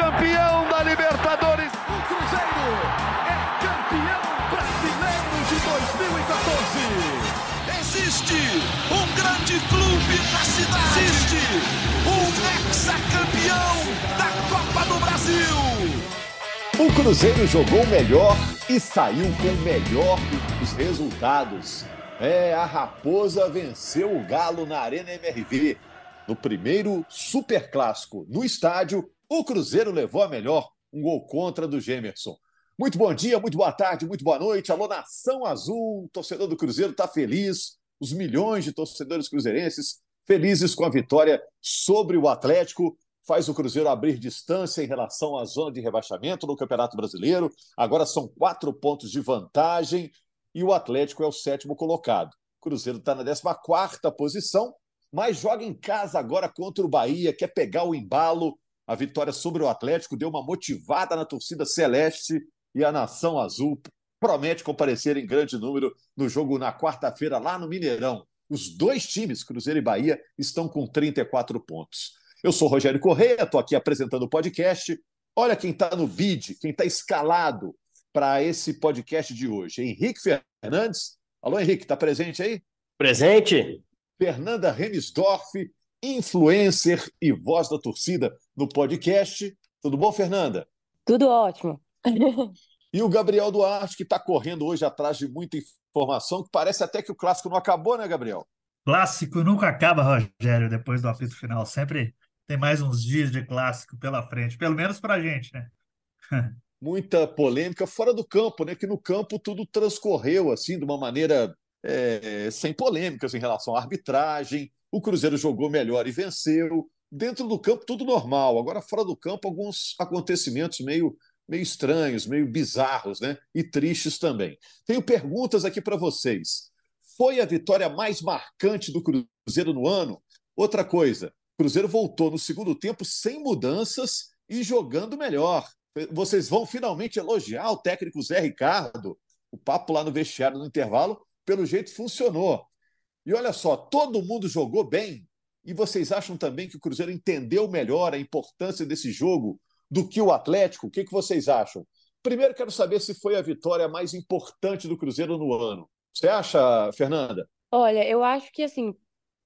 campeão da Libertadores. O Cruzeiro é campeão brasileiro de 2014. Existe um grande clube na cidade. Existe um ex-campeão da Copa do Brasil. O Cruzeiro jogou melhor e saiu com o melhor dos resultados. É, a Raposa venceu o Galo na Arena MRV. No primeiro super clássico no estádio, o Cruzeiro levou a melhor, um gol contra do Gemerson. Muito bom dia, muito boa tarde, muito boa noite. Alô, Nação Azul, torcedor do Cruzeiro está feliz. Os milhões de torcedores cruzeirenses felizes com a vitória sobre o Atlético. Faz o Cruzeiro abrir distância em relação à zona de rebaixamento no Campeonato Brasileiro. Agora são quatro pontos de vantagem e o Atlético é o sétimo colocado. O Cruzeiro está na 14 posição, mas joga em casa agora contra o Bahia, quer pegar o embalo. A vitória sobre o Atlético deu uma motivada na torcida celeste e a nação azul promete comparecer em grande número no jogo na quarta-feira lá no Mineirão. Os dois times, Cruzeiro e Bahia, estão com 34 pontos. Eu sou Rogério Correia, estou aqui apresentando o podcast. Olha quem está no bid, quem está escalado para esse podcast de hoje. Henrique Fernandes. Alô, Henrique, está presente aí? Presente. Fernanda Renisdorf, influencer e voz da torcida no podcast. Tudo bom, Fernanda? Tudo ótimo. e o Gabriel Duarte, que está correndo hoje atrás de muita informação, que parece até que o clássico não acabou, né, Gabriel? Clássico nunca acaba, Rogério, depois do apito final. Sempre tem mais uns dias de clássico pela frente, pelo menos para a gente, né? muita polêmica fora do campo, né? Que no campo tudo transcorreu assim de uma maneira é, sem polêmicas em relação à arbitragem. O Cruzeiro jogou melhor e venceu. Dentro do campo tudo normal. Agora fora do campo alguns acontecimentos meio meio estranhos, meio bizarros, né? E tristes também. Tenho perguntas aqui para vocês. Foi a vitória mais marcante do Cruzeiro no ano? Outra coisa, Cruzeiro voltou no segundo tempo sem mudanças e jogando melhor. Vocês vão finalmente elogiar o técnico Zé Ricardo. O papo lá no vestiário no intervalo, pelo jeito, funcionou. E olha só, todo mundo jogou bem. E vocês acham também que o Cruzeiro entendeu melhor a importância desse jogo do que o Atlético? O que, que vocês acham? Primeiro, quero saber se foi a vitória mais importante do Cruzeiro no ano. Você acha, Fernanda? Olha, eu acho que, assim,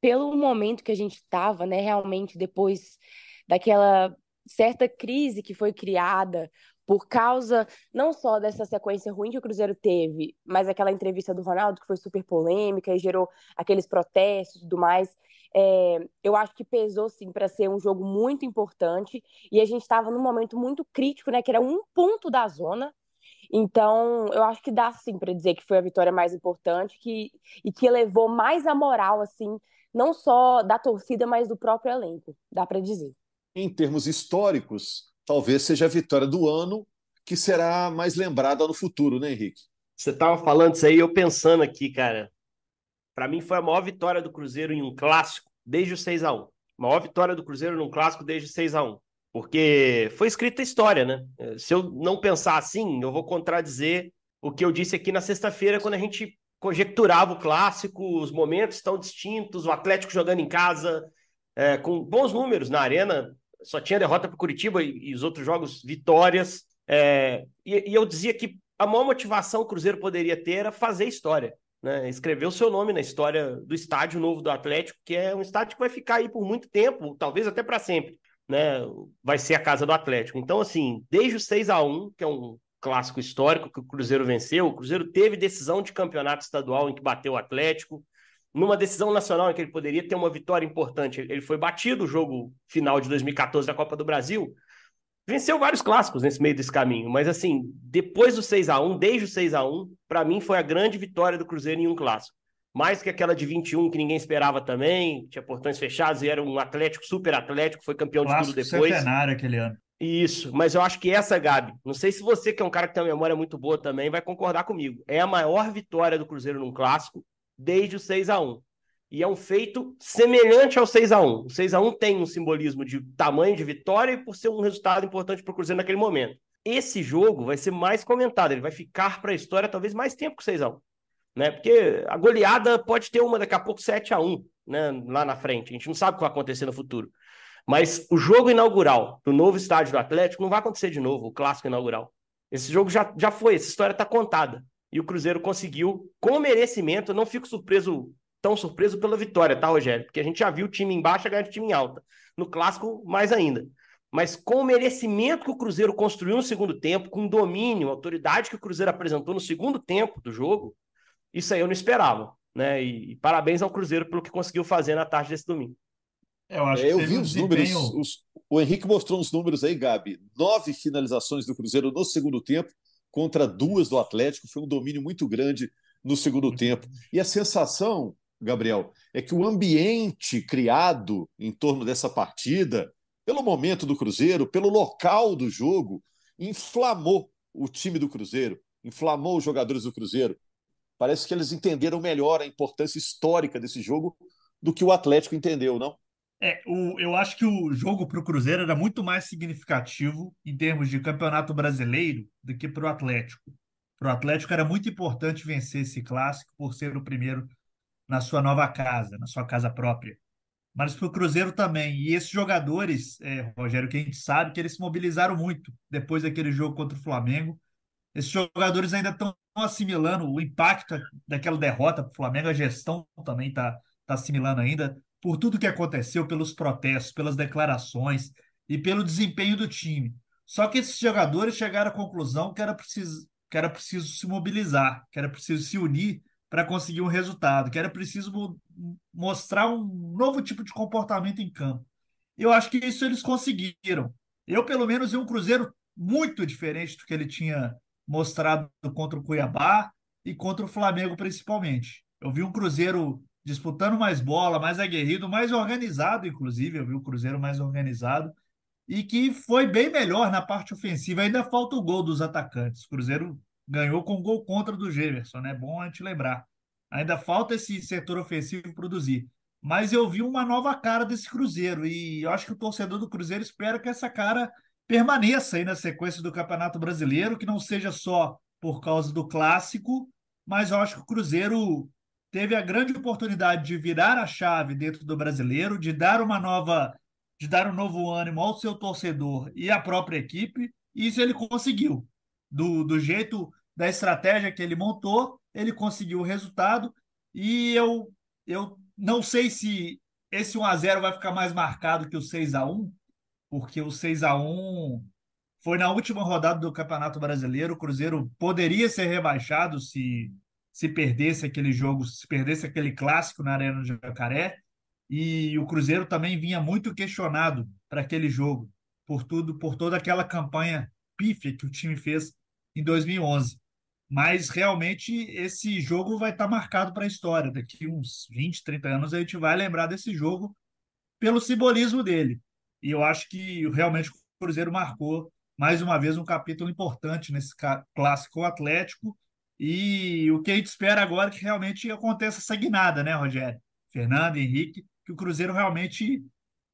pelo momento que a gente estava, né, realmente depois daquela certa crise que foi criada por causa não só dessa sequência ruim que o Cruzeiro teve, mas aquela entrevista do Ronaldo que foi super polêmica e gerou aqueles protestos e tudo mais. É, eu acho que pesou sim para ser um jogo muito importante e a gente estava num momento muito crítico, né? Que era um ponto da zona. Então, eu acho que dá sim para dizer que foi a vitória mais importante que, e que elevou mais a moral, assim, não só da torcida, mas do próprio elenco, dá para dizer em termos históricos, talvez seja a vitória do ano que será mais lembrada no futuro, né, Henrique? Você estava falando isso aí, eu pensando aqui, cara. Para mim foi a maior vitória do Cruzeiro em um clássico desde o 6 a 1 Maior vitória do Cruzeiro num clássico desde 6 a 1 Porque foi escrita a história, né? Se eu não pensar assim, eu vou contradizer o que eu disse aqui na sexta-feira, quando a gente conjecturava o clássico, os momentos estão distintos, o Atlético jogando em casa, é, com bons números na arena, só tinha derrota para Curitiba e, e, os outros jogos vitórias. É, e, e, eu dizia que a maior motivação que o Cruzeiro poderia ter era fazer história, né? escrever o seu nome na história do estádio novo do Atlético, que é um estádio que vai ficar aí por muito tempo, talvez até para sempre. Né? Vai ser a casa do Atlético. Então, assim, desde o 6 a 1 que é um clássico histórico que o Cruzeiro venceu, o Cruzeiro teve decisão de campeonato estadual em que bateu o Atlético, numa decisão nacional em que ele poderia ter uma vitória importante. Ele foi batido o jogo final de 2014 da Copa do Brasil. Venceu vários clássicos nesse meio desse caminho, mas assim, depois do 6 a 1 desde o 6 a 1 para mim foi a grande vitória do Cruzeiro em um clássico. Mais que aquela de 21 que ninguém esperava também, tinha portões fechados e era um Atlético, super Atlético, foi campeão clássico de tudo depois. centenário aquele ano. Isso, mas eu acho que essa, Gabi, não sei se você, que é um cara que tem uma memória muito boa também, vai concordar comigo. É a maior vitória do Cruzeiro num clássico desde o 6 a 1 E é um feito semelhante ao 6 a 1 O 6 a 1 tem um simbolismo de tamanho de vitória e por ser um resultado importante para o Cruzeiro naquele momento. Esse jogo vai ser mais comentado, ele vai ficar para a história talvez mais tempo que o 6 a 1 né? Porque a goleada pode ter uma daqui a pouco 7 a 1 né? lá na frente. A gente não sabe o que vai acontecer no futuro. Mas o jogo inaugural do novo estádio do Atlético não vai acontecer de novo, o clássico inaugural. Esse jogo já, já foi, essa história está contada. E o Cruzeiro conseguiu, com merecimento, eu não fico surpreso, tão surpreso pela vitória, tá, Rogério? Porque a gente já viu o time em baixa ganhar o time em alta. No clássico, mais ainda. Mas com o merecimento que o Cruzeiro construiu no segundo tempo, com o domínio, a autoridade que o Cruzeiro apresentou no segundo tempo do jogo, isso aí eu não esperava. Né? E, e parabéns ao Cruzeiro pelo que conseguiu fazer na tarde desse domingo. Eu, acho é, eu vi um os números. Os, o Henrique mostrou uns números aí, Gabi. Nove finalizações do Cruzeiro no segundo tempo contra duas do Atlético. Foi um domínio muito grande no segundo tempo. E a sensação, Gabriel, é que o ambiente criado em torno dessa partida, pelo momento do Cruzeiro, pelo local do jogo, inflamou o time do Cruzeiro, inflamou os jogadores do Cruzeiro. Parece que eles entenderam melhor a importância histórica desse jogo do que o Atlético entendeu, não? É, o, eu acho que o jogo para o Cruzeiro era muito mais significativo em termos de campeonato brasileiro do que para o Atlético. Para o Atlético era muito importante vencer esse clássico por ser o primeiro na sua nova casa, na sua casa própria. Mas para o Cruzeiro também. E esses jogadores, é, Rogério, que a gente sabe que eles se mobilizaram muito depois daquele jogo contra o Flamengo. Esses jogadores ainda estão assimilando o impacto daquela derrota para o Flamengo, a gestão também está tá assimilando ainda por tudo que aconteceu, pelos protestos, pelas declarações e pelo desempenho do time. Só que esses jogadores chegaram à conclusão que era preciso, que era preciso se mobilizar, que era preciso se unir para conseguir um resultado, que era preciso mostrar um novo tipo de comportamento em campo. Eu acho que isso eles conseguiram. Eu, pelo menos, vi um Cruzeiro muito diferente do que ele tinha mostrado contra o Cuiabá e contra o Flamengo, principalmente. Eu vi um Cruzeiro disputando mais bola, mais aguerrido, mais organizado, inclusive, eu vi o Cruzeiro mais organizado, e que foi bem melhor na parte ofensiva. Ainda falta o gol dos atacantes. O Cruzeiro ganhou com gol contra do Gemerson, né? Bom a gente lembrar. Ainda falta esse setor ofensivo produzir. Mas eu vi uma nova cara desse Cruzeiro e eu acho que o torcedor do Cruzeiro espera que essa cara permaneça aí na sequência do Campeonato Brasileiro, que não seja só por causa do clássico, mas eu acho que o Cruzeiro teve a grande oportunidade de virar a chave dentro do brasileiro, de dar uma nova, de dar um novo ânimo ao seu torcedor e à própria equipe, e isso ele conseguiu. Do, do jeito, da estratégia que ele montou, ele conseguiu o resultado, e eu, eu não sei se esse 1 a 0 vai ficar mais marcado que o 6 a 1 porque o 6 a 1 foi na última rodada do Campeonato Brasileiro, o Cruzeiro poderia ser rebaixado se se perdesse aquele jogo, se perdesse aquele clássico na Arena do Jacaré. E o Cruzeiro também vinha muito questionado para aquele jogo, por tudo, por toda aquela campanha pífia que o time fez em 2011. Mas realmente esse jogo vai estar tá marcado para a história. Daqui uns 20, 30 anos a gente vai lembrar desse jogo pelo simbolismo dele. E eu acho que realmente o Cruzeiro marcou mais uma vez um capítulo importante nesse clássico Atlético e o que a gente espera agora é que realmente aconteça essa guinada, né, Rogério? Fernando, Henrique, que o Cruzeiro realmente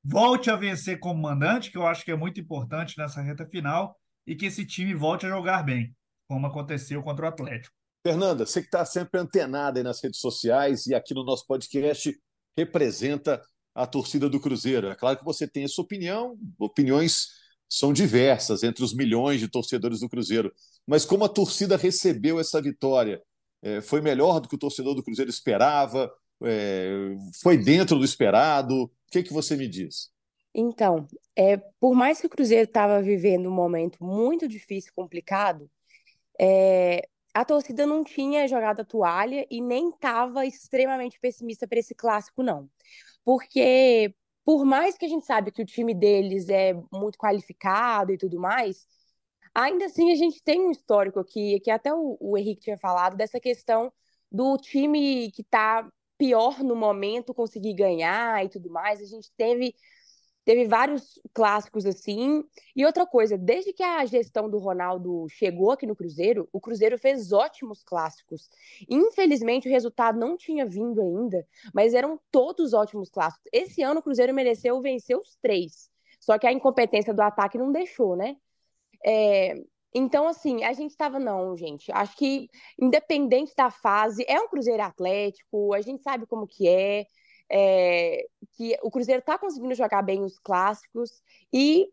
volte a vencer como mandante, que eu acho que é muito importante nessa reta final, e que esse time volte a jogar bem, como aconteceu contra o Atlético. Fernanda, você que está sempre antenada aí nas redes sociais e aqui no nosso podcast, representa a torcida do Cruzeiro. É claro que você tem a sua opinião, opiniões são diversas entre os milhões de torcedores do Cruzeiro. Mas como a torcida recebeu essa vitória? É, foi melhor do que o torcedor do Cruzeiro esperava? É, foi dentro do esperado? O que, que você me diz? Então, é, por mais que o Cruzeiro estava vivendo um momento muito difícil, complicado, é, a torcida não tinha jogado a toalha e nem estava extremamente pessimista para esse clássico, não. Porque, por mais que a gente sabe que o time deles é muito qualificado e tudo mais, Ainda assim, a gente tem um histórico aqui, que até o, o Henrique tinha falado, dessa questão do time que está pior no momento conseguir ganhar e tudo mais. A gente teve, teve vários clássicos assim. E outra coisa, desde que a gestão do Ronaldo chegou aqui no Cruzeiro, o Cruzeiro fez ótimos clássicos. Infelizmente, o resultado não tinha vindo ainda, mas eram todos ótimos clássicos. Esse ano, o Cruzeiro mereceu vencer os três. Só que a incompetência do ataque não deixou, né? É, então, assim, a gente estava, não, gente. Acho que, independente da fase, é um Cruzeiro Atlético, a gente sabe como que é. é, que o Cruzeiro está conseguindo jogar bem os clássicos e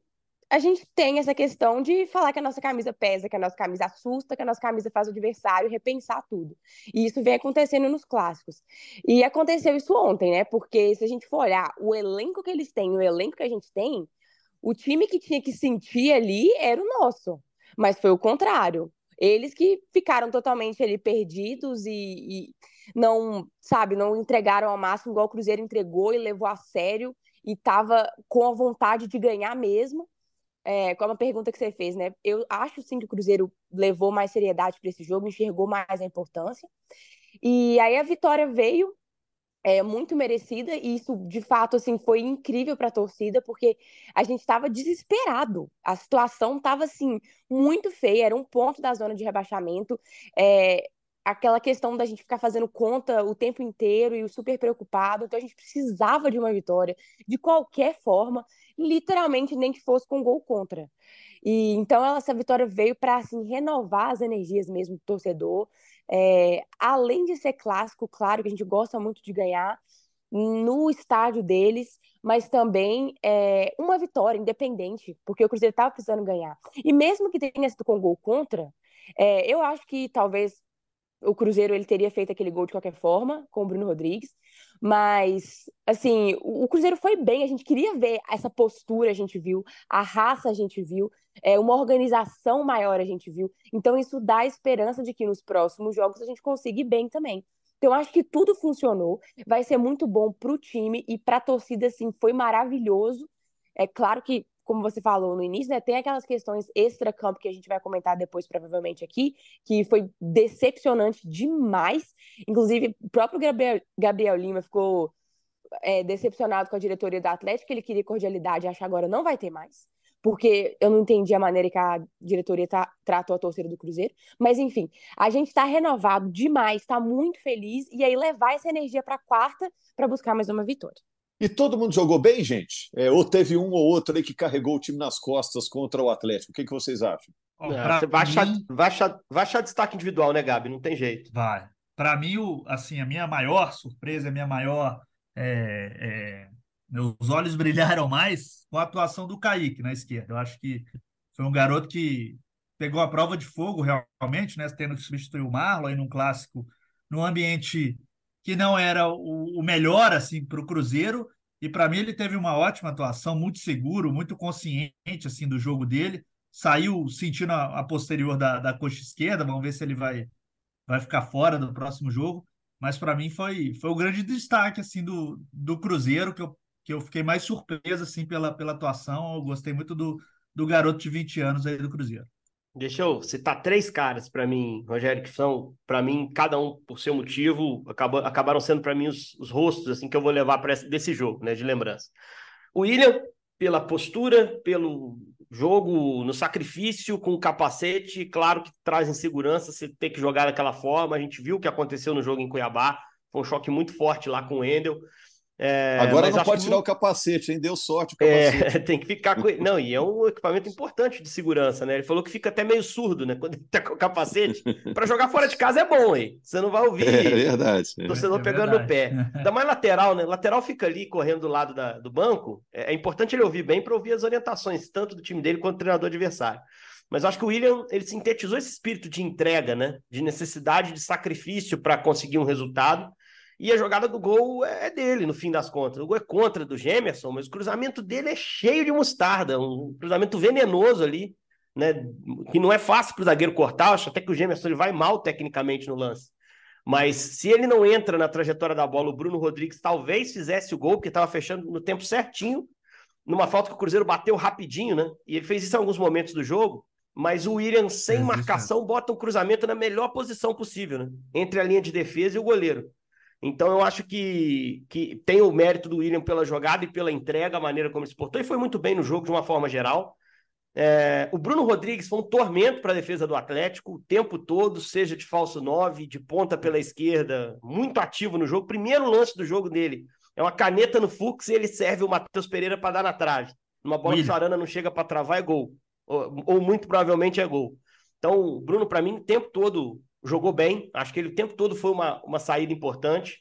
a gente tem essa questão de falar que a nossa camisa pesa, que a nossa camisa assusta, que a nossa camisa faz o adversário repensar tudo. E isso vem acontecendo nos clássicos. E aconteceu isso ontem, né? Porque se a gente for olhar o elenco que eles têm, o elenco que a gente tem, o time que tinha que sentir ali era o nosso. Mas foi o contrário. Eles que ficaram totalmente ali perdidos e, e não, sabe, não entregaram ao máximo igual o Cruzeiro entregou e levou a sério e estava com a vontade de ganhar mesmo. É, com a pergunta que você fez, né? Eu acho sim que o Cruzeiro levou mais seriedade para esse jogo, enxergou mais a importância. E aí a vitória veio é, muito merecida e isso de fato assim foi incrível para a torcida porque a gente estava desesperado. A situação estava assim muito feia era um ponto da zona de rebaixamento. É, aquela questão da gente ficar fazendo conta o tempo inteiro e super preocupado então a gente precisava de uma vitória de qualquer forma literalmente nem que fosse com gol contra. E então essa vitória veio para assim renovar as energias mesmo do torcedor é, além de ser clássico, claro que a gente gosta muito de ganhar no estádio deles, mas também é, uma vitória independente, porque o Cruzeiro estava precisando ganhar. E mesmo que tenha sido com gol contra, é, eu acho que talvez o Cruzeiro ele teria feito aquele gol de qualquer forma com o Bruno Rodrigues, mas assim o Cruzeiro foi bem. A gente queria ver essa postura, a gente viu a raça, a gente viu é, uma organização maior, a gente viu. Então isso dá esperança de que nos próximos jogos a gente consiga ir bem também. Então acho que tudo funcionou, vai ser muito bom para o time e para a torcida assim foi maravilhoso. É claro que como você falou no início, né, tem aquelas questões extra-campo que a gente vai comentar depois, provavelmente, aqui, que foi decepcionante demais. Inclusive, o próprio Gabriel, Gabriel Lima ficou é, decepcionado com a diretoria da Atlético, ele queria cordialidade, acha agora não vai ter mais. Porque eu não entendi a maneira que a diretoria tá, tratou a torcida do Cruzeiro. Mas, enfim, a gente está renovado demais, está muito feliz. E aí, levar essa energia para quarta para buscar mais uma vitória. E todo mundo jogou bem, gente? É, ou teve um ou outro aí que carregou o time nas costas contra o Atlético? O que, que vocês acham? É, você vai, mim... achar, vai, achar, vai achar destaque individual, né, Gabi? Não tem jeito. Vai. Para mim, o, assim, a minha maior surpresa, a minha maior. É, é, meus olhos brilharam mais com a atuação do Kaique na esquerda. Eu acho que foi um garoto que pegou a prova de fogo realmente, né? Tendo que substituir o Marlon aí num clássico, num ambiente que não era o, o melhor assim para o Cruzeiro. E para mim ele teve uma ótima atuação, muito seguro, muito consciente assim do jogo dele. Saiu sentindo a, a posterior da, da coxa esquerda. Vamos ver se ele vai vai ficar fora do próximo jogo. Mas para mim foi, foi o grande destaque assim do, do Cruzeiro que eu, que eu fiquei mais surpreso assim pela, pela atuação. Eu gostei muito do, do garoto de 20 anos aí do Cruzeiro. Deixa eu citar três caras para mim, Rogério, que são, para mim, cada um por seu motivo, acabou, acabaram sendo para mim os, os, rostos assim que eu vou levar para desse jogo, né, de lembrança. O William, pela postura, pelo jogo no sacrifício, com o capacete, claro que traz insegurança você ter que jogar daquela forma. A gente viu o que aconteceu no jogo em Cuiabá, foi um choque muito forte lá com o Endel. É, Agora não pode tirar o capacete, hein? Deu sorte o é, capacete. É, tem que ficar com Não, e é um equipamento importante de segurança, né? Ele falou que fica até meio surdo, né? Quando ele tá com o capacete. Para jogar fora de casa é bom, hein? Você não vai ouvir. É verdade. Torcedor é pegando verdade. no pé. Ainda mais lateral, né? Lateral fica ali correndo do lado da, do banco. É, é importante ele ouvir bem para ouvir as orientações, tanto do time dele quanto do treinador adversário. Mas acho que o William ele sintetizou esse espírito de entrega, né? De necessidade de sacrifício para conseguir um resultado e a jogada do gol é dele, no fim das contas. O gol é contra do Gemerson, mas o cruzamento dele é cheio de mostarda, um cruzamento venenoso ali, né? Que não é fácil para o zagueiro cortar. Acho até que o Gemerson ele vai mal tecnicamente no lance. Mas se ele não entra na trajetória da bola, o Bruno Rodrigues talvez fizesse o gol, porque estava fechando no tempo certinho, numa falta que o Cruzeiro bateu rapidinho, né? E ele fez isso em alguns momentos do jogo. Mas o William, sem marcação, bota o cruzamento na melhor posição possível, né? Entre a linha de defesa e o goleiro. Então eu acho que, que tem o mérito do William pela jogada e pela entrega, a maneira como ele se portou, e foi muito bem no jogo de uma forma geral. É, o Bruno Rodrigues foi um tormento para a defesa do Atlético o tempo todo, seja de falso 9, de ponta pela esquerda, muito ativo no jogo. Primeiro lance do jogo dele é uma caneta no Fux e ele serve o Matheus Pereira para dar na trave. Uma bola William. que o Arana não chega para travar é gol. Ou, ou, muito provavelmente é gol. Então, o Bruno, para mim, o tempo todo jogou bem. Acho que ele o tempo todo foi uma, uma saída importante.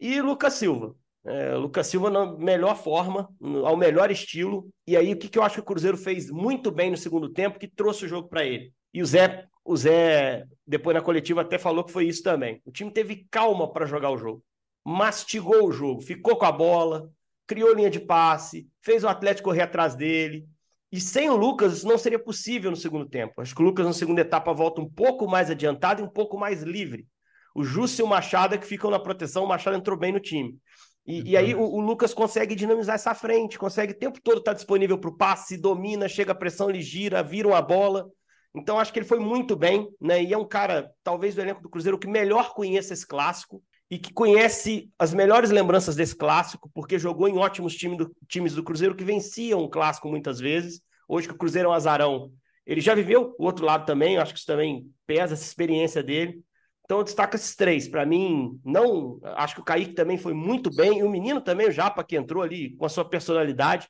E Lucas Silva. É, Lucas Silva na melhor forma, ao melhor estilo. E aí, o que, que eu acho que o Cruzeiro fez muito bem no segundo tempo, que trouxe o jogo para ele. E o Zé, o Zé, depois na coletiva, até falou que foi isso também. O time teve calma para jogar o jogo. Mastigou o jogo, ficou com a bola, criou linha de passe, fez o Atlético correr atrás dele. E sem o Lucas, isso não seria possível no segundo tempo. Acho que o Lucas, na segunda etapa, volta um pouco mais adiantado e um pouco mais livre. O Justo e o Machado é que ficam na proteção, o Machado entrou bem no time. E, e aí o, o, Lucas consegue dinamizar essa frente, consegue o tempo todo estar disponível para o passe, domina, chega a pressão, ele gira, vira uma bola. Então acho que ele foi muito bem, né? E é um cara, talvez do elenco do Cruzeiro, que melhor conhece esse clássico e que conhece as melhores lembranças desse clássico, porque jogou em ótimos time do, times do Cruzeiro que venciam o clássico muitas vezes. Hoje que o Cruzeiro é um azarão, ele já viveu o outro lado também, acho que isso também pesa essa experiência dele. Então eu destaco esses três. Para mim, não. Acho que o Kaique também foi muito bem. E o menino também, o Japa, que entrou ali com a sua personalidade.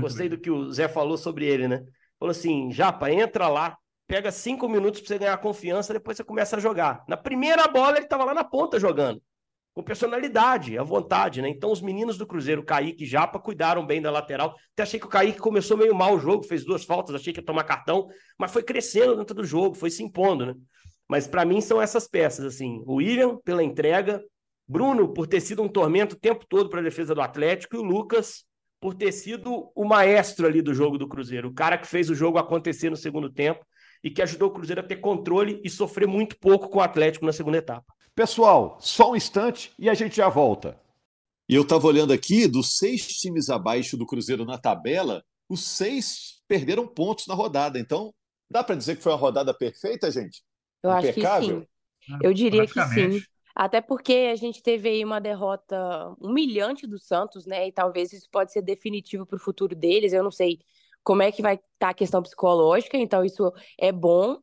Gostei bem. do que o Zé falou sobre ele, né? Falou assim: Japa, entra lá, pega cinco minutos para você ganhar confiança, depois você começa a jogar. Na primeira bola, ele estava lá na ponta jogando. Com personalidade, à vontade, né? Então, os meninos do Cruzeiro, Kaique e Japa, cuidaram bem da lateral. Até achei que o Kaique começou meio mal o jogo, fez duas faltas, achei que ia tomar cartão, mas foi crescendo dentro do jogo, foi se impondo, né? Mas para mim são essas peças, assim. O William, pela entrega, Bruno, por ter sido um tormento o tempo todo para a defesa do Atlético, e o Lucas, por ter sido o maestro ali do jogo do Cruzeiro, o cara que fez o jogo acontecer no segundo tempo e que ajudou o Cruzeiro a ter controle e sofrer muito pouco com o Atlético na segunda etapa. Pessoal, só um instante e a gente já volta. E eu estava olhando aqui, dos seis times abaixo do Cruzeiro na tabela, os seis perderam pontos na rodada. Então, dá para dizer que foi uma rodada perfeita, gente? Eu acho que sim. Eu diria que sim. Até porque a gente teve aí uma derrota humilhante do Santos, né? E talvez isso pode ser definitivo para o futuro deles. Eu não sei como é que vai estar tá a questão psicológica, então isso é bom.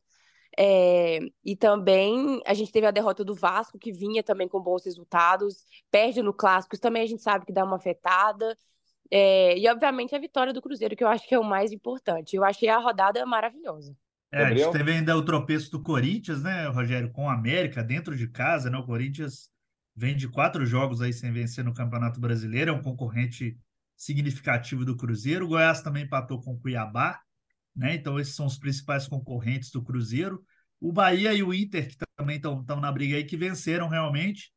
É... e também a gente teve a derrota do Vasco, que vinha também com bons resultados, perde no Clássico, isso também a gente sabe que dá uma afetada. É... e obviamente a vitória do Cruzeiro, que eu acho que é o mais importante. Eu achei a rodada maravilhosa. É, a gente teve ainda o tropeço do Corinthians, né, Rogério, com o América dentro de casa, né? O Corinthians vem de quatro jogos aí sem vencer no Campeonato Brasileiro, é um concorrente significativo do Cruzeiro. O Goiás também empatou com o Cuiabá, né? Então esses são os principais concorrentes do Cruzeiro. O Bahia e o Inter, que também estão na briga aí, que venceram realmente.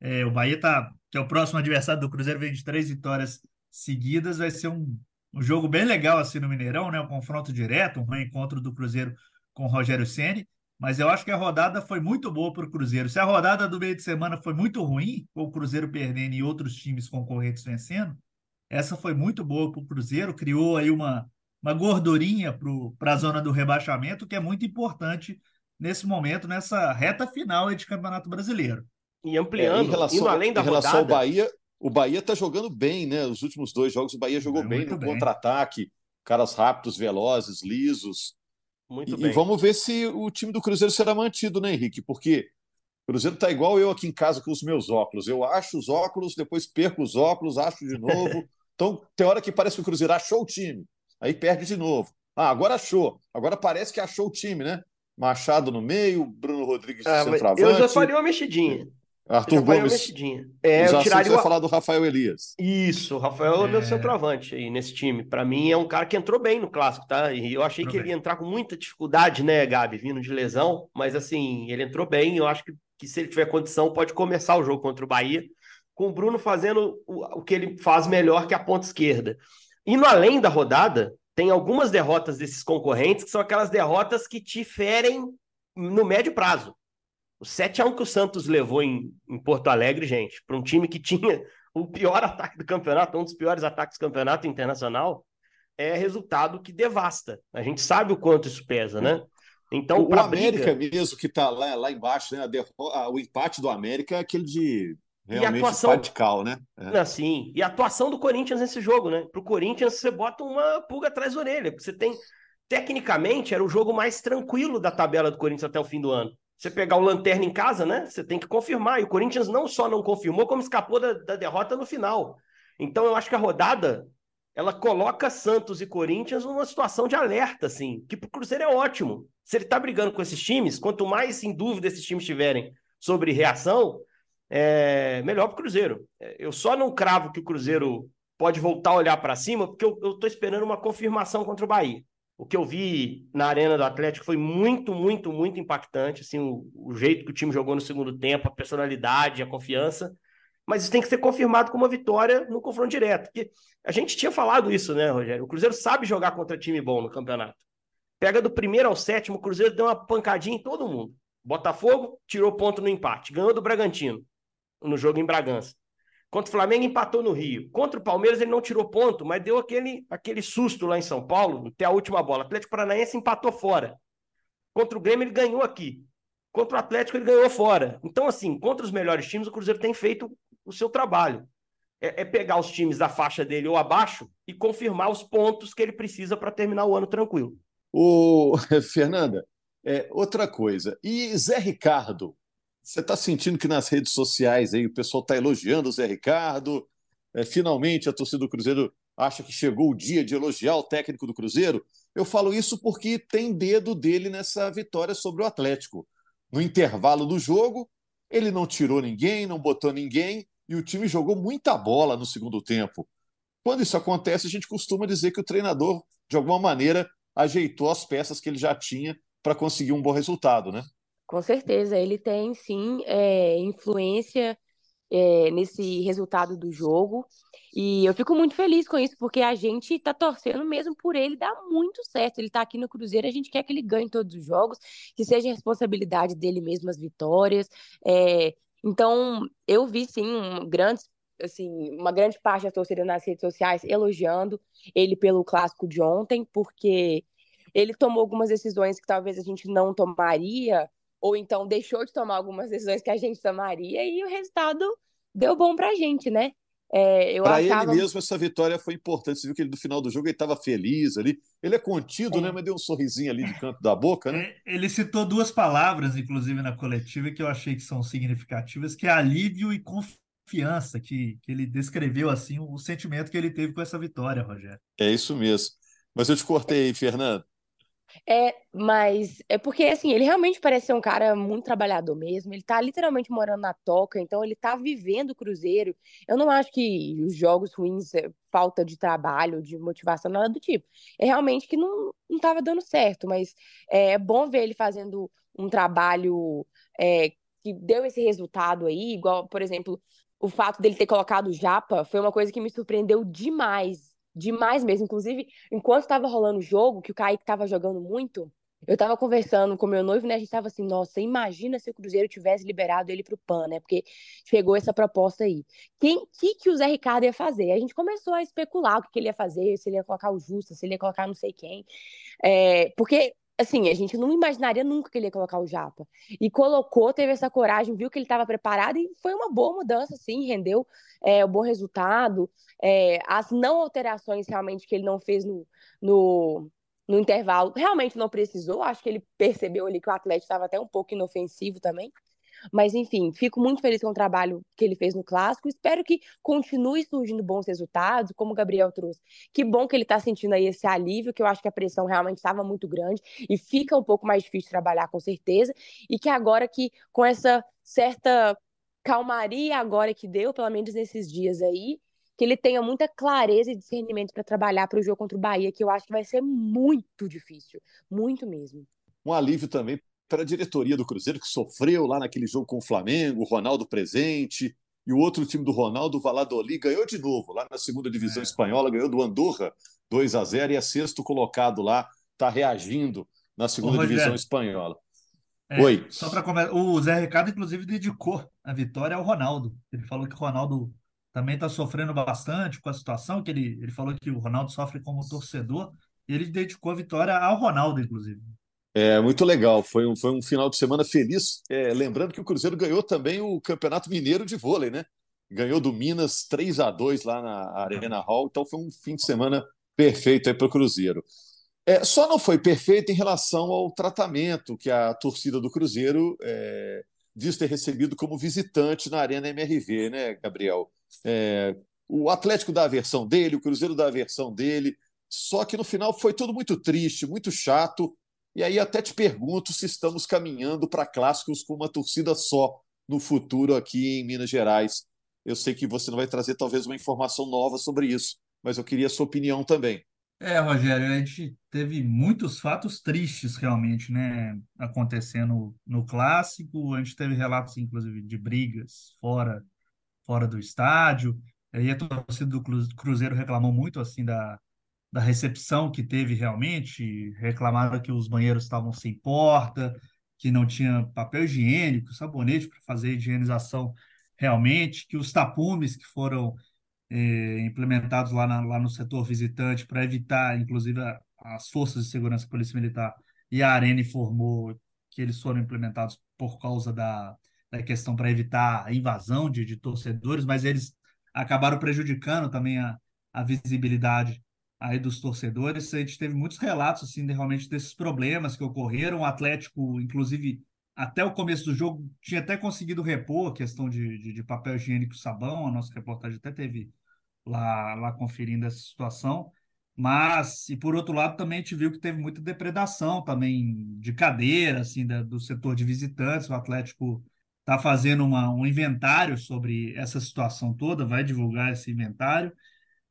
É, o Bahia tá, que é o próximo adversário do Cruzeiro, vem de três vitórias seguidas, vai ser um, um jogo bem legal assim no Mineirão, né? Um confronto direto, um reencontro do Cruzeiro com o Rogério Ceni. Mas eu acho que a rodada foi muito boa para o Cruzeiro. Se a rodada do meio de semana foi muito ruim, com o Cruzeiro perdendo e outros times concorrentes vencendo, essa foi muito boa para o Cruzeiro, criou aí uma, uma gordurinha para a zona do rebaixamento, que é muito importante nesse momento, nessa reta final de Campeonato Brasileiro. E ampliando, é, em relação, indo além da em relação rodada... ao Bahia, o Bahia está jogando bem, né? Os últimos dois jogos o Bahia jogou é, bem no contra-ataque, caras rápidos, velozes, lisos. Muito e, bem. E vamos ver se o time do Cruzeiro será mantido, né, Henrique? Porque o Cruzeiro está igual eu aqui em casa com os meus óculos. Eu acho os óculos, depois perco os óculos, acho de novo. então, tem hora que parece que o Cruzeiro achou o time, aí perde de novo. Ah, agora achou. Agora parece que achou o time, né? Machado no meio, Bruno Rodrigues ah, centroavante. Eu já faria uma mexidinha. Arthur Gomes. É, eu tiraria o... vai falar do Rafael Elias. Isso, o Rafael é, é meu centroavante aí nesse time. Para mim é um cara que entrou bem no clássico, tá? E eu achei entrou que bem. ele ia entrar com muita dificuldade, né, Gabi, vindo de lesão, mas assim, ele entrou bem. Eu acho que, que se ele tiver condição, pode começar o jogo contra o Bahia, com o Bruno fazendo o, o que ele faz melhor, que é a ponta esquerda. Indo além da rodada, tem algumas derrotas desses concorrentes que são aquelas derrotas que te ferem no médio prazo. O 7x1 que o Santos levou em, em Porto Alegre, gente, para um time que tinha o pior ataque do campeonato, um dos piores ataques do campeonato internacional, é resultado que devasta. A gente sabe o quanto isso pesa, né? Então, o América briga... mesmo, que está lá, lá embaixo, né? o empate do América é aquele de realmente e atuação... radical, né? É. Assim, e a atuação do Corinthians nesse jogo, né? Para o Corinthians, você bota uma pulga atrás da orelha. Você tem, tecnicamente, era o jogo mais tranquilo da tabela do Corinthians até o fim do ano você pegar o Lanterna em casa, né? Você tem que confirmar. E o Corinthians não só não confirmou, como escapou da, da derrota no final. Então eu acho que a rodada ela coloca Santos e Corinthians numa situação de alerta, assim, que pro Cruzeiro é ótimo. Se ele tá brigando com esses times, quanto mais em dúvida esses times tiverem sobre reação, é, melhor para o Cruzeiro. É, eu só não cravo que o Cruzeiro pode voltar a olhar para cima, porque eu estou esperando uma confirmação contra o Bahia. O que eu vi na arena do Atlético foi muito, muito, muito impactante. Assim, o, o jeito que o time jogou no segundo tempo, a personalidade, a confiança. Mas isso tem que ser confirmado com uma vitória no confronto direto. Porque a gente tinha falado isso, né, Rogério? O Cruzeiro sabe jogar contra time bom no campeonato. Pega do primeiro ao sétimo, o Cruzeiro deu uma pancadinha em todo mundo. Botafogo tirou ponto no empate, ganhou do Bragantino no jogo em Bragança. Contra o Flamengo empatou no Rio. Contra o Palmeiras ele não tirou ponto, mas deu aquele, aquele susto lá em São Paulo, até a última bola. O Atlético Paranaense empatou fora. Contra o Grêmio ele ganhou aqui. Contra o Atlético ele ganhou fora. Então, assim, contra os melhores times, o Cruzeiro tem feito o seu trabalho. É, é pegar os times da faixa dele ou abaixo e confirmar os pontos que ele precisa para terminar o ano tranquilo. O Fernanda, é, outra coisa. E Zé Ricardo, você está sentindo que nas redes sociais aí o pessoal está elogiando o Zé Ricardo? É, finalmente a torcida do Cruzeiro acha que chegou o dia de elogiar o técnico do Cruzeiro? Eu falo isso porque tem dedo dele nessa vitória sobre o Atlético. No intervalo do jogo, ele não tirou ninguém, não botou ninguém e o time jogou muita bola no segundo tempo. Quando isso acontece, a gente costuma dizer que o treinador, de alguma maneira, ajeitou as peças que ele já tinha para conseguir um bom resultado, né? Com certeza, ele tem sim é, influência é, nesse resultado do jogo. E eu fico muito feliz com isso, porque a gente está torcendo mesmo por ele dar muito certo. Ele está aqui no Cruzeiro, a gente quer que ele ganhe todos os jogos, que seja responsabilidade dele mesmo as vitórias. É, então, eu vi sim um, grandes assim, uma grande parte da torcida nas redes sociais elogiando ele pelo clássico de ontem, porque ele tomou algumas decisões que talvez a gente não tomaria ou então deixou de tomar algumas decisões que a gente tomaria e o resultado deu bom pra gente, né? É, para achava... ele mesmo, essa vitória foi importante. Você viu que ele, no final do jogo ele estava feliz ali. Ele é contido, é. né? Mas deu um sorrisinho ali de canto da boca, né? É, ele citou duas palavras, inclusive, na coletiva, que eu achei que são significativas, que é alívio e confiança, que, que ele descreveu assim o sentimento que ele teve com essa vitória, Rogério. É isso mesmo. Mas eu te cortei, Fernando. É, mas é porque, assim, ele realmente parece ser um cara muito trabalhador mesmo. Ele tá literalmente morando na toca, então ele tá vivendo o Cruzeiro. Eu não acho que os jogos ruins é falta de trabalho, de motivação, nada do tipo. É realmente que não, não tava dando certo, mas é, é bom ver ele fazendo um trabalho é, que deu esse resultado aí, igual, por exemplo, o fato dele ter colocado o Japa foi uma coisa que me surpreendeu demais demais mesmo. Inclusive, enquanto estava rolando o jogo, que o Kaique estava jogando muito, eu tava conversando com meu noivo, né? A gente tava assim, nossa, imagina se o Cruzeiro tivesse liberado ele pro PAN, né? Porque chegou essa proposta aí. Quem que, que o Zé Ricardo ia fazer? A gente começou a especular o que, que ele ia fazer, se ele ia colocar o Justa, se ele ia colocar não sei quem. É, porque assim, a gente não imaginaria nunca que ele ia colocar o Japa. E colocou, teve essa coragem, viu que ele estava preparado e foi uma boa mudança, sim, rendeu é, um bom resultado. É, as não alterações realmente que ele não fez no, no, no intervalo, realmente não precisou. Acho que ele percebeu ali que o Atlético estava até um pouco inofensivo também. Mas, enfim, fico muito feliz com o trabalho que ele fez no Clássico. Espero que continue surgindo bons resultados, como o Gabriel trouxe. Que bom que ele está sentindo aí esse alívio, que eu acho que a pressão realmente estava muito grande e fica um pouco mais difícil trabalhar, com certeza. E que agora que, com essa certa calmaria agora que deu, pelo menos nesses dias aí, que ele tenha muita clareza e discernimento para trabalhar para o jogo contra o Bahia, que eu acho que vai ser muito difícil, muito mesmo. Um alívio também para a diretoria do Cruzeiro, que sofreu lá naquele jogo com o Flamengo, o Ronaldo presente, e o outro time do Ronaldo, o Valladolid, ganhou de novo, lá na segunda divisão é. espanhola, ganhou do Andorra 2 a 0 e é sexto colocado lá, está reagindo na segunda Ô, divisão espanhola. É, Oi. Só para começar, o Zé Ricardo, inclusive, dedicou a vitória ao Ronaldo. Ele falou que o Ronaldo também está sofrendo bastante com a situação, que ele, ele falou que o Ronaldo sofre como torcedor, e ele dedicou a vitória ao Ronaldo, inclusive. É muito legal, foi um, foi um final de semana feliz. É, lembrando que o Cruzeiro ganhou também o Campeonato Mineiro de Vôlei, né? Ganhou do Minas 3 a 2 lá na Arena Hall, então foi um fim de semana perfeito aí para o Cruzeiro. É, só não foi perfeito em relação ao tratamento que a torcida do Cruzeiro é, diz ter recebido como visitante na Arena MRV, né, Gabriel? É, o Atlético dá a versão dele, o Cruzeiro dá a versão dele, só que no final foi tudo muito triste, muito chato. E aí até te pergunto se estamos caminhando para clássicos com uma torcida só no futuro aqui em Minas Gerais. Eu sei que você não vai trazer talvez uma informação nova sobre isso, mas eu queria a sua opinião também. É, Rogério, a gente teve muitos fatos tristes realmente, né, acontecendo no clássico. A gente teve relatos, inclusive, de brigas fora, fora do estádio. E a torcida do Cruzeiro reclamou muito assim da, da recepção que teve realmente. Reclamaram que os banheiros estavam sem porta, que não tinha papel higiênico, sabonete para fazer higienização realmente, que os tapumes que foram eh, implementados lá, na, lá no setor visitante para evitar, inclusive, a, as forças de segurança, Polícia Militar e a Arena informou que eles foram implementados por causa da, da questão para evitar a invasão de, de torcedores, mas eles acabaram prejudicando também a, a visibilidade aí dos torcedores. A gente teve muitos relatos assim de, realmente desses problemas que ocorreram. O Atlético, inclusive, até o começo do jogo tinha até conseguido repor a questão de, de, de papel higiênico e sabão. A nossa reportagem até teve lá, lá conferindo essa situação. Mas, e por outro lado, também a gente viu que teve muita depredação também de cadeira, assim, da, do setor de visitantes. O Atlético está fazendo uma, um inventário sobre essa situação toda, vai divulgar esse inventário.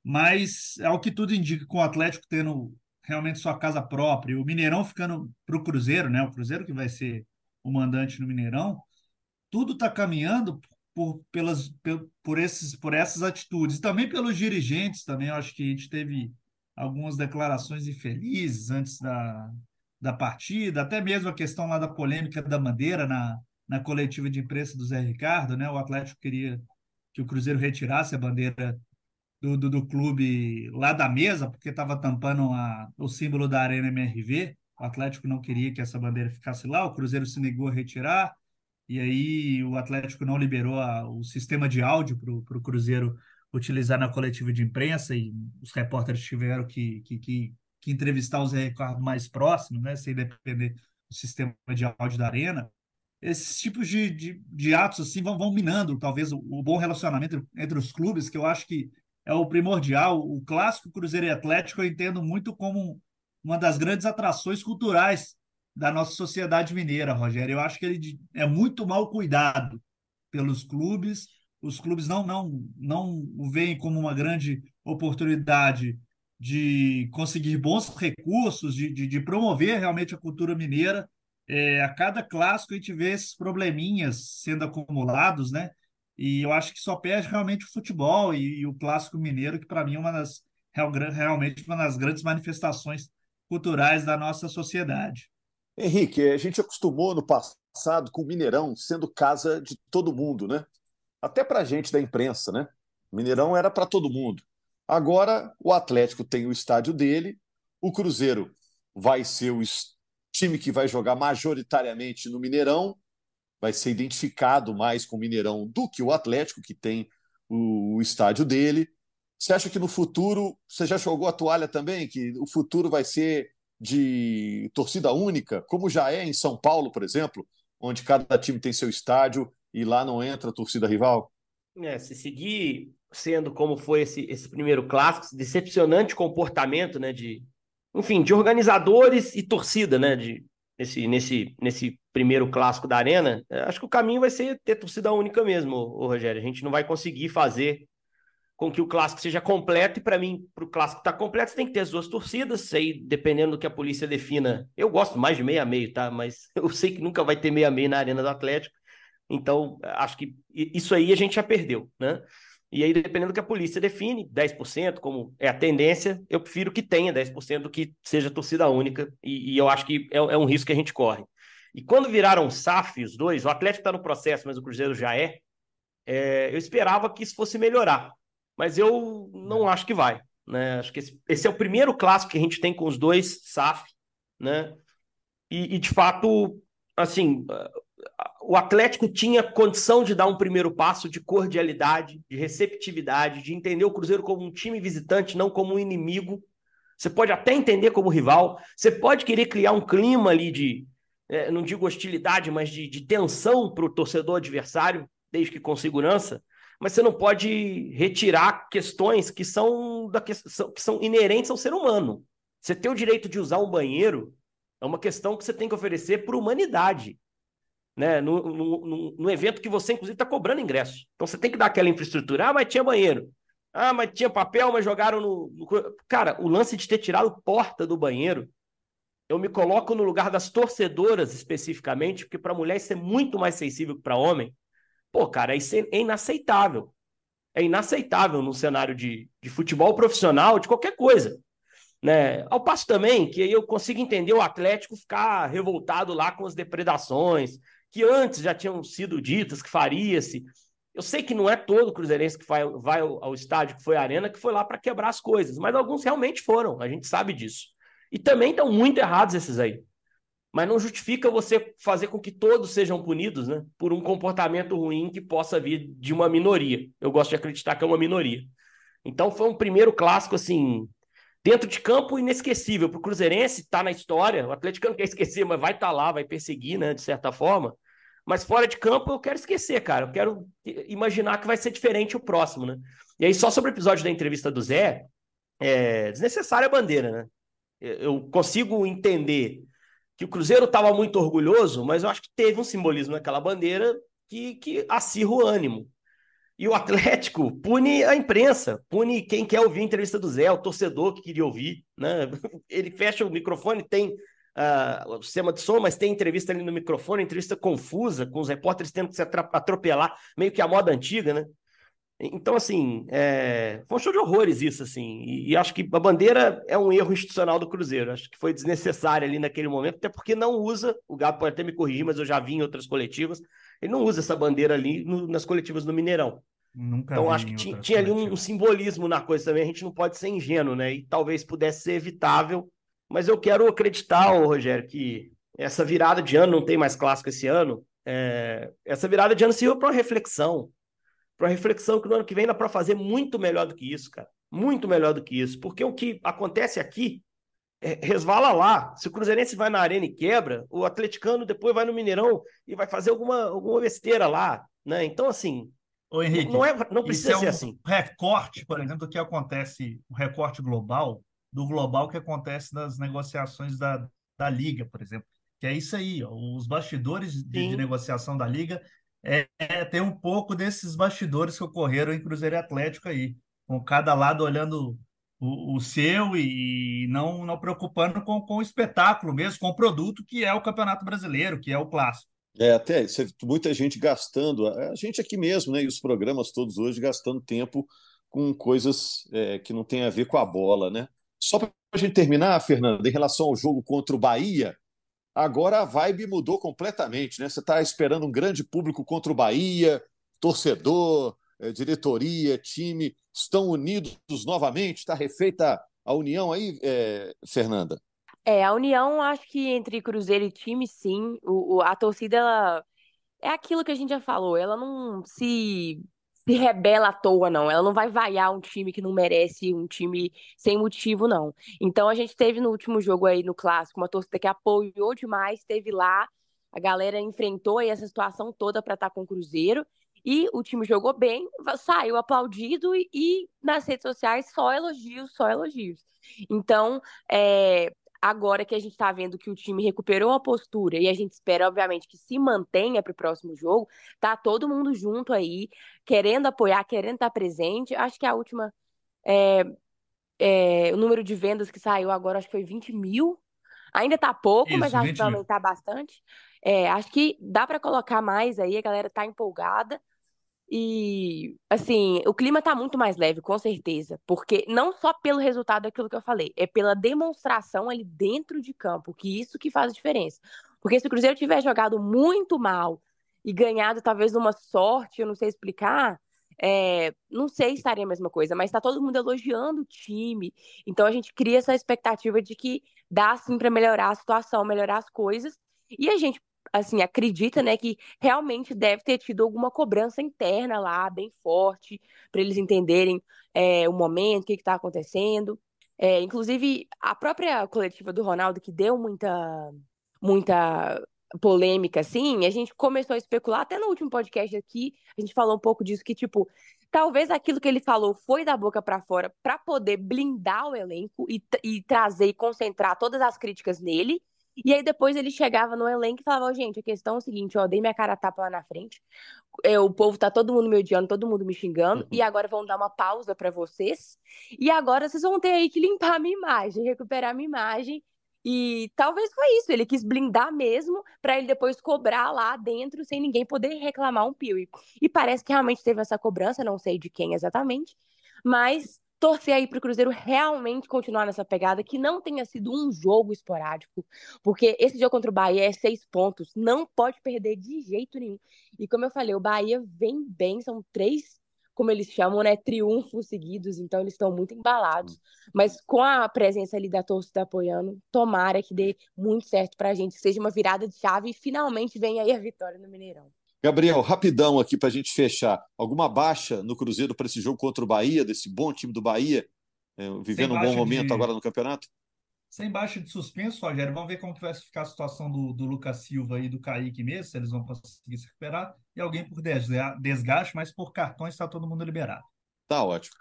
Mas, ao que tudo indica, com o Atlético tendo realmente sua casa própria, o Mineirão ficando para o Cruzeiro, né? O Cruzeiro que vai ser o mandante no Mineirão, tudo está caminhando por, pelas, por, esses, por essas atitudes. E também pelos dirigentes, também eu acho que a gente teve algumas declarações infelizes antes da, da partida, até mesmo a questão lá da polêmica da bandeira na, na coletiva de imprensa do Zé Ricardo, né? O Atlético queria que o Cruzeiro retirasse a bandeira do, do, do clube lá da mesa, porque estava tampando a, o símbolo da Arena MRV. O Atlético não queria que essa bandeira ficasse lá, o Cruzeiro se negou a retirar e aí o Atlético não liberou a, o sistema de áudio para o Cruzeiro utilizar na coletiva de imprensa e os repórteres tiveram que, que, que, que entrevistar os recados mais próximos, né, sem depender do sistema de áudio da arena. Esses tipos de, de, de atos assim vão, vão minando talvez o, o bom relacionamento entre os clubes, que eu acho que é o primordial. O clássico Cruzeiro e Atlético eu entendo muito como uma das grandes atrações culturais da nossa sociedade mineira, Rogério. Eu acho que ele é muito mal cuidado pelos clubes. Os clubes não não não o veem como uma grande oportunidade de conseguir bons recursos, de, de, de promover realmente a cultura mineira. É, a cada clássico a gente vê esses probleminhas sendo acumulados, né? E eu acho que só perde realmente o futebol e, e o clássico mineiro, que para mim é uma das realmente uma das grandes manifestações culturais da nossa sociedade. Henrique, a gente acostumou no passado com o Mineirão sendo casa de todo mundo, né? Até para gente da imprensa, né? Mineirão era para todo mundo. Agora o Atlético tem o estádio dele, o Cruzeiro vai ser o time que vai jogar majoritariamente no Mineirão, vai ser identificado mais com o Mineirão do que o Atlético, que tem o, o estádio dele. Você acha que no futuro, você já jogou a toalha também, que o futuro vai ser de torcida única, como já é em São Paulo, por exemplo, onde cada time tem seu estádio e lá não entra a torcida rival? É, se seguir sendo como foi esse, esse primeiro clássico, decepcionante comportamento, né, de, enfim, de organizadores e torcida, né, de, nesse, nesse, nesse primeiro clássico da Arena, é, acho que o caminho vai ser ter torcida única mesmo, ô, Rogério. A gente não vai conseguir fazer com que o clássico seja completo, e para mim, para o clássico estar tá completo, você tem que ter as duas torcidas, aí dependendo do que a polícia defina. Eu gosto mais de meio a meio, tá? Mas eu sei que nunca vai ter meio a meio na Arena do Atlético, então acho que isso aí a gente já perdeu, né? E aí, dependendo do que a polícia define, 10%, como é a tendência, eu prefiro que tenha 10% do que seja torcida única, e, e eu acho que é, é, um risco que a gente corre. E quando viraram SAF, os dois, o Atlético está no processo, mas o Cruzeiro já é, é, eu esperava que isso fosse melhorar mas eu não acho que vai. Né? Acho que esse, esse, é o primeiro clássico que a gente tem com os dois SAF, né? E, e, de fato, assim, o Atlético tinha condição de dar um primeiro passo de cordialidade, de receptividade, de entender o Cruzeiro como um time visitante, não como um inimigo. Você pode até entender como rival, você pode querer criar um clima ali de, é, não digo hostilidade, mas de, de tensão para o torcedor adversário, desde que com segurança mas você não pode retirar questões que são, da, que, são, que são inerentes ao ser humano. Você ter o direito de usar um banheiro é uma questão que você tem que oferecer por humanidade. Né? No, no, no evento que você, inclusive, está cobrando ingresso. Então você tem que dar aquela infraestrutura. Ah, mas tinha banheiro. Ah, mas tinha papel, mas jogaram no. no... Cara, o lance de ter tirado porta do banheiro, eu me coloco no lugar das torcedoras especificamente, porque para mulher isso é muito mais sensível que para homem. Pô, cara, isso é inaceitável. É inaceitável num cenário de, de futebol profissional, de qualquer coisa. Né? Ao passo também que eu consigo entender o Atlético ficar revoltado lá com as depredações, que antes já tinham sido ditas que faria-se. Eu sei que não é todo cruzeirense que vai, vai ao estádio, que foi a arena, que foi lá para quebrar as coisas, mas alguns realmente foram, a gente sabe disso. E também estão muito errados esses aí. Mas não justifica você fazer com que todos sejam punidos né, por um comportamento ruim que possa vir de uma minoria. Eu gosto de acreditar que é uma minoria. Então foi um primeiro clássico, assim, dentro de campo inesquecível. Para o Cruzeirense, está na história. O Atlético não quer esquecer, mas vai estar tá lá, vai perseguir, né, de certa forma. Mas fora de campo, eu quero esquecer, cara. Eu quero imaginar que vai ser diferente o próximo, né? E aí, só sobre o episódio da entrevista do Zé, é desnecessária a bandeira, né? Eu consigo entender que o Cruzeiro estava muito orgulhoso, mas eu acho que teve um simbolismo naquela bandeira que, que acirra o ânimo. E o Atlético pune a imprensa, pune quem quer ouvir a entrevista do Zé, o torcedor que queria ouvir. Né? Ele fecha o microfone, tem uh, o sistema de som, mas tem entrevista ali no microfone, entrevista confusa, com os repórteres tendo que se atropelar, meio que a moda antiga, né? Então, assim, é... foi um show de horrores isso, assim, e, e, acho que a bandeira é um erro institucional do Cruzeiro, acho que foi desnecessário ali naquele momento, até porque não usa, o Gabo pode até me corrigir, mas eu já vi em outras coletivas, ele não usa essa bandeira ali no, nas coletivas do Mineirão. Nunca então, acho que tinha, tinha ali um, um, simbolismo na coisa também, a gente não pode ser ingênuo, né, e talvez pudesse ser evitável mas eu quero acreditar, Rogério, que essa virada de ano, não tem mais clássico esse ano, é... essa virada de ano sirva para uma reflexão. Para uma reflexão que no ano que vem dá para fazer muito melhor do que isso, cara. Muito melhor do que isso. Porque o que acontece aqui é, resvala lá. Se o Cruzeirense vai na arena e quebra, o atleticano depois vai no Mineirão e vai fazer alguma, alguma besteira lá. Né? Então, assim, Ô, Henrique, não, é, não precisa é ser um assim. recorte, por exemplo, que acontece, um recorte global, do global que acontece nas negociações da, da Liga, por exemplo. Que é isso aí, ó, os bastidores de, de, negociação da Liga é, é, tem um pouco desses bastidores que ocorreram em Cruzeiro e Atlético aí, com cada lado olhando o, o seu e não, não preocupando com, com o espetáculo mesmo, com o produto que é o Campeonato Brasileiro, que é o clássico. É, até muita gente gastando, a gente aqui mesmo, né, e os programas todos hoje gastando tempo com coisas é, que não tem a ver com a bola, né? Só para a gente terminar, Fernanda, em relação ao jogo contra o Bahia, agora a vibe mudou completamente, né? Você está esperando um grande público contra o Bahia, torcedor, eh, diretoria, time, estão unidos novamente? Está refeita a união aí, eh, Fernanda? É, a união, acho que entre Cruzeiro e time, sim. O, o, a torcida, ela, é aquilo que a gente já falou, ela não se se rebela à toa, não. Ela não vai vaiar um time que não merece, um time sem motivo, não. Então a gente teve no último jogo aí no clássico uma torcida que apoiou demais, teve lá, a galera enfrentou aí essa situação toda para estar tá com o Cruzeiro. E o time jogou bem, saiu aplaudido e, e nas redes sociais só elogios, só elogios. Então, é, Agora que a gente está vendo que o time recuperou a postura e a gente espera, obviamente, que se mantenha para o próximo jogo, tá todo mundo junto aí, querendo apoiar, querendo estar tá presente. Acho que a última. É, é, o número de vendas que saiu agora, acho que foi 20 mil. Ainda tá pouco, Isso, mas acho que vai aumentar bastante. É, acho que dá para colocar mais aí, a galera tá empolgada. E, assim, o clima tá muito mais leve, com certeza. Porque não só pelo resultado daquilo que eu falei, é pela demonstração ali dentro de campo, que isso que faz a diferença. Porque se o Cruzeiro tiver jogado muito mal e ganhado talvez uma sorte, eu não sei explicar, é, não sei se estaria a mesma coisa, mas está todo mundo elogiando o time. Então a gente cria essa expectativa de que dá sim para melhorar a situação, melhorar as coisas. E a gente assim, acredita, né, que realmente deve ter tido alguma cobrança interna lá, bem forte, para eles entenderem é, o momento, o que está acontecendo. É, inclusive, a própria coletiva do Ronaldo, que deu muita, muita polêmica, assim, a gente começou a especular, até no último podcast aqui, a gente falou um pouco disso, que, tipo, talvez aquilo que ele falou foi da boca para fora para poder blindar o elenco e, e trazer e concentrar todas as críticas nele, E aí depois ele chegava no elenco e falava, gente, a questão é o seguinte, ó, dei minha cara a tapa lá na frente, é, o povo tá todo mundo me odiando, todo mundo me xingando, e agora vão dar uma pausa para vocês, e agora vocês vão ter aí que limpar a minha imagem, recuperar a minha imagem, e talvez foi isso, ele quis blindar mesmo para ele depois cobrar lá dentro sem ninguém poder reclamar um Piuí. E parece que realmente teve essa cobrança, não sei de quem exatamente, mas torcer aí para o Cruzeiro realmente continuar nessa pegada, que não tenha sido um jogo esporádico, porque esse jogo contra o Bahia é seis pontos, não pode perder de jeito nenhum. E como eu falei, o Bahia vem bem, são três, como eles chamam, né, triunfos seguidos, então eles estão muito embalados. Mas com a presença ali da torcida apoiando, tomara que dê muito certo para a gente, seja uma virada de chave e finalmente venha aí a vitória no Mineirão. Gabriel, rapidão aqui para a gente fechar. Alguma baixa no Cruzeiro para esse jogo contra o Bahia, desse bom time do Bahia, é, vivendo um bom momento de... agora no campeonato? Sem baixa de suspenso, Rogério. Vamos ver como que vai ficar a situação do, do Lucas Silva e do Kaique mesmo, se eles vão conseguir se recuperar. E alguém por desgaste, mas por cartões está todo mundo liberado. Tá ótimo.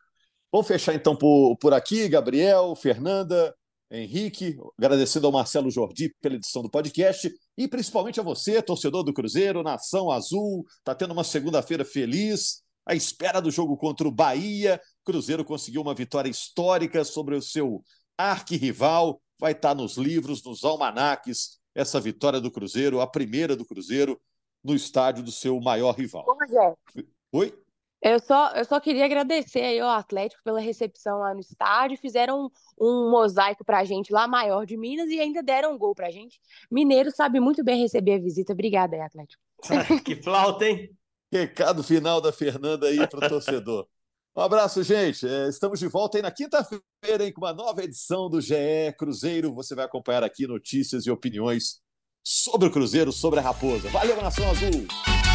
Vamos fechar então por, por aqui, Gabriel, Fernanda, Henrique, agradecendo ao Marcelo Jordi pela edição do podcast e principalmente a você, torcedor do Cruzeiro, Nação Azul, está tendo uma segunda-feira feliz, à espera do jogo contra o Bahia. Cruzeiro conseguiu uma vitória histórica sobre o seu arquirrival, vai estar tá nos livros, nos almanaques, essa vitória do Cruzeiro, a primeira do Cruzeiro no estádio do seu maior rival. Oi? Eu só, eu só queria agradecer aí ao Atlético pela recepção lá no estádio. Fizeram um, um mosaico pra gente lá maior de Minas e ainda deram um gol pra gente. Mineiro sabe muito bem receber a visita. Obrigada aí, Atlético. que flauta, hein? Recado final da Fernanda aí para o torcedor. Um abraço, gente. É, estamos de volta aí na quinta-feira com uma nova edição do GE Cruzeiro. Você vai acompanhar aqui notícias e opiniões sobre o Cruzeiro, sobre a Raposa. Valeu, Nação Azul!